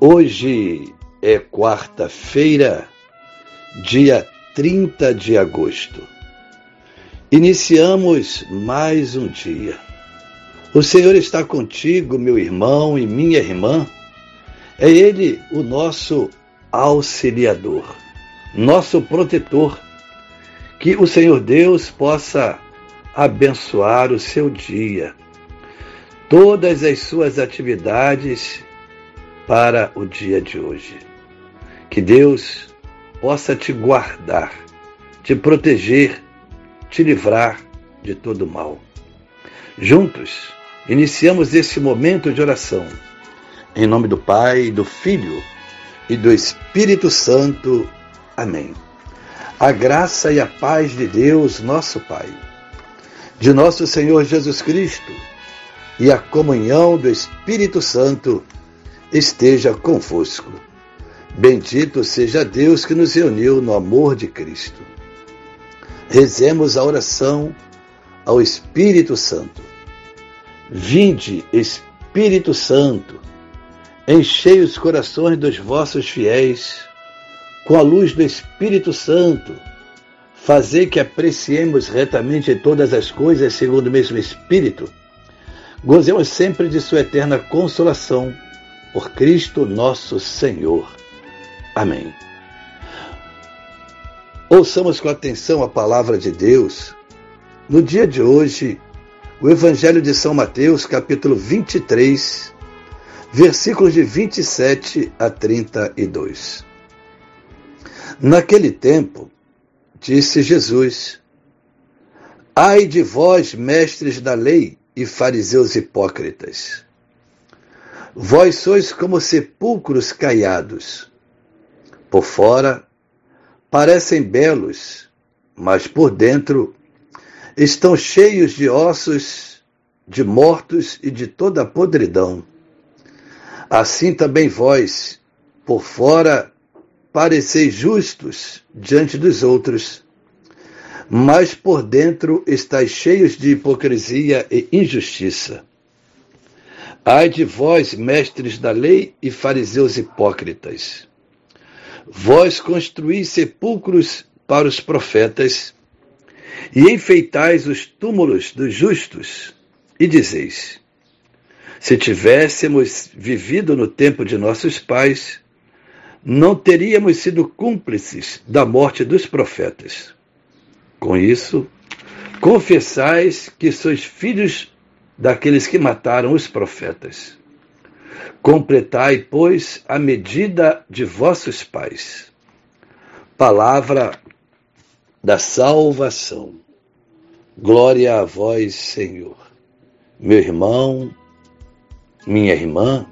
Hoje é quarta-feira, dia 30 de agosto. Iniciamos mais um dia. O Senhor está contigo, meu irmão e minha irmã. É Ele o nosso auxiliador, nosso protetor. Que o Senhor Deus possa abençoar o seu dia, todas as suas atividades para o dia de hoje. Que Deus possa te guardar, te proteger, te livrar de todo mal. Juntos, iniciamos esse momento de oração. Em nome do Pai, do Filho e do Espírito Santo. Amém. A graça e a paz de Deus, nosso Pai, de nosso Senhor Jesus Cristo e a comunhão do Espírito Santo esteja convosco. Bendito seja Deus que nos reuniu no amor de Cristo. Rezemos a oração ao Espírito Santo. Vinde, Espírito Santo, enchei os corações dos vossos fiéis com a luz do Espírito Santo. Fazei que apreciemos retamente todas as coisas segundo o mesmo Espírito. Gozemos sempre de Sua eterna consolação por Cristo nosso Senhor. Amém. Ouçamos com atenção a palavra de Deus. No dia de hoje, o Evangelho de São Mateus, capítulo 23, versículos de 27 a 32. Naquele tempo, disse Jesus: Ai de vós, mestres da lei e fariseus hipócritas! Vós sois como sepulcros caiados. Por fora parecem belos, mas por dentro estão cheios de ossos, de mortos e de toda a podridão. Assim também vós, por fora, pareceis justos diante dos outros, mas por dentro estáis cheios de hipocrisia e injustiça. Ai de vós, mestres da lei e fariseus hipócritas! Vós construís sepulcros para os profetas e enfeitais os túmulos dos justos, e dizeis: Se tivéssemos vivido no tempo de nossos pais, não teríamos sido cúmplices da morte dos profetas. Com isso, confessais que sois filhos daqueles que mataram os profetas. Completai, pois, a medida de vossos pais. Palavra da salvação. Glória a vós, Senhor. Meu irmão, minha irmã,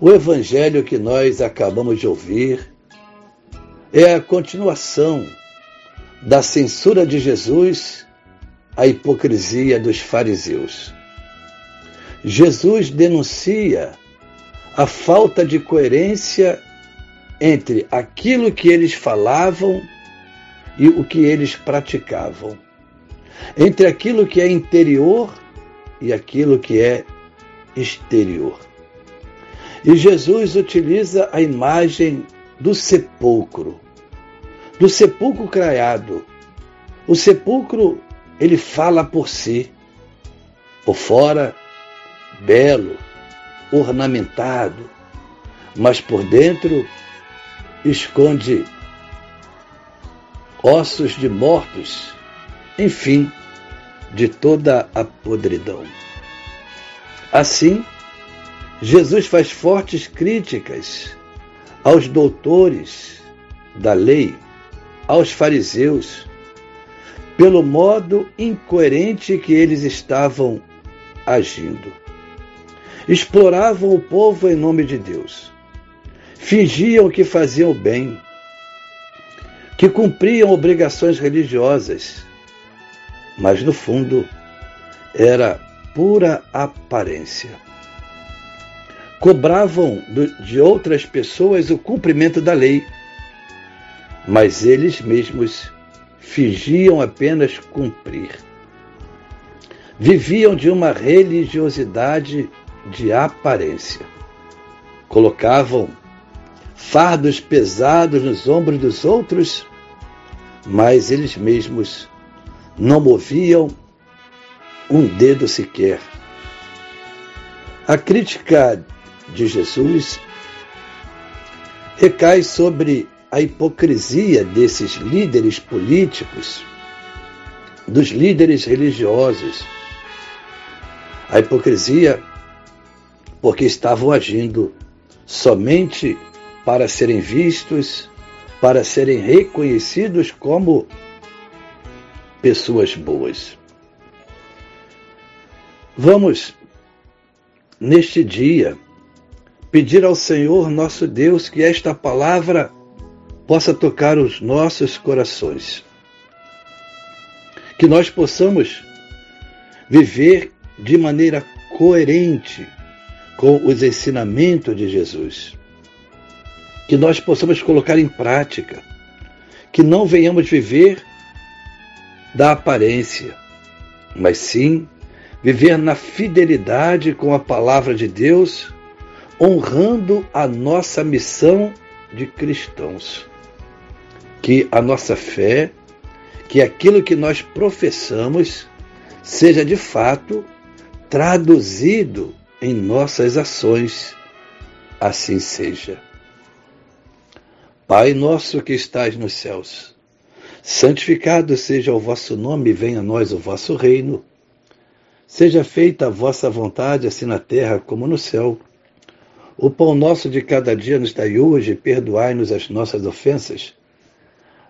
o evangelho que nós acabamos de ouvir é a continuação da censura de Jesus a hipocrisia dos fariseus. Jesus denuncia a falta de coerência entre aquilo que eles falavam e o que eles praticavam, entre aquilo que é interior e aquilo que é exterior. E Jesus utiliza a imagem do sepulcro, do sepulcro craiado. O sepulcro ele fala por si. Por fora, belo, ornamentado, mas por dentro esconde ossos de mortos, enfim, de toda a podridão. Assim, Jesus faz fortes críticas aos doutores da lei, aos fariseus, pelo modo incoerente que eles estavam agindo. Exploravam o povo em nome de Deus. Fingiam que faziam bem, que cumpriam obrigações religiosas, mas no fundo era pura aparência. Cobravam de outras pessoas o cumprimento da lei, mas eles mesmos fingiam apenas cumprir. Viviam de uma religiosidade de aparência. Colocavam fardos pesados nos ombros dos outros, mas eles mesmos não moviam um dedo sequer. A crítica de Jesus recai sobre a hipocrisia desses líderes políticos, dos líderes religiosos. A hipocrisia porque estavam agindo somente para serem vistos, para serem reconhecidos como pessoas boas. Vamos, neste dia, pedir ao Senhor nosso Deus que esta palavra possa tocar os nossos corações. Que nós possamos viver de maneira coerente com os ensinamentos de Jesus. Que nós possamos colocar em prática. Que não venhamos viver da aparência, mas sim viver na fidelidade com a palavra de Deus, honrando a nossa missão de cristãos que a nossa fé, que aquilo que nós professamos, seja de fato traduzido em nossas ações. Assim seja. Pai nosso que estás nos céus, santificado seja o vosso nome, venha a nós o vosso reino. Seja feita a vossa vontade, assim na terra como no céu. O pão nosso de cada dia nos dai hoje, perdoai-nos as nossas ofensas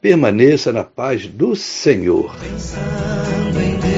Permaneça na paz do Senhor. Pensando em Deus,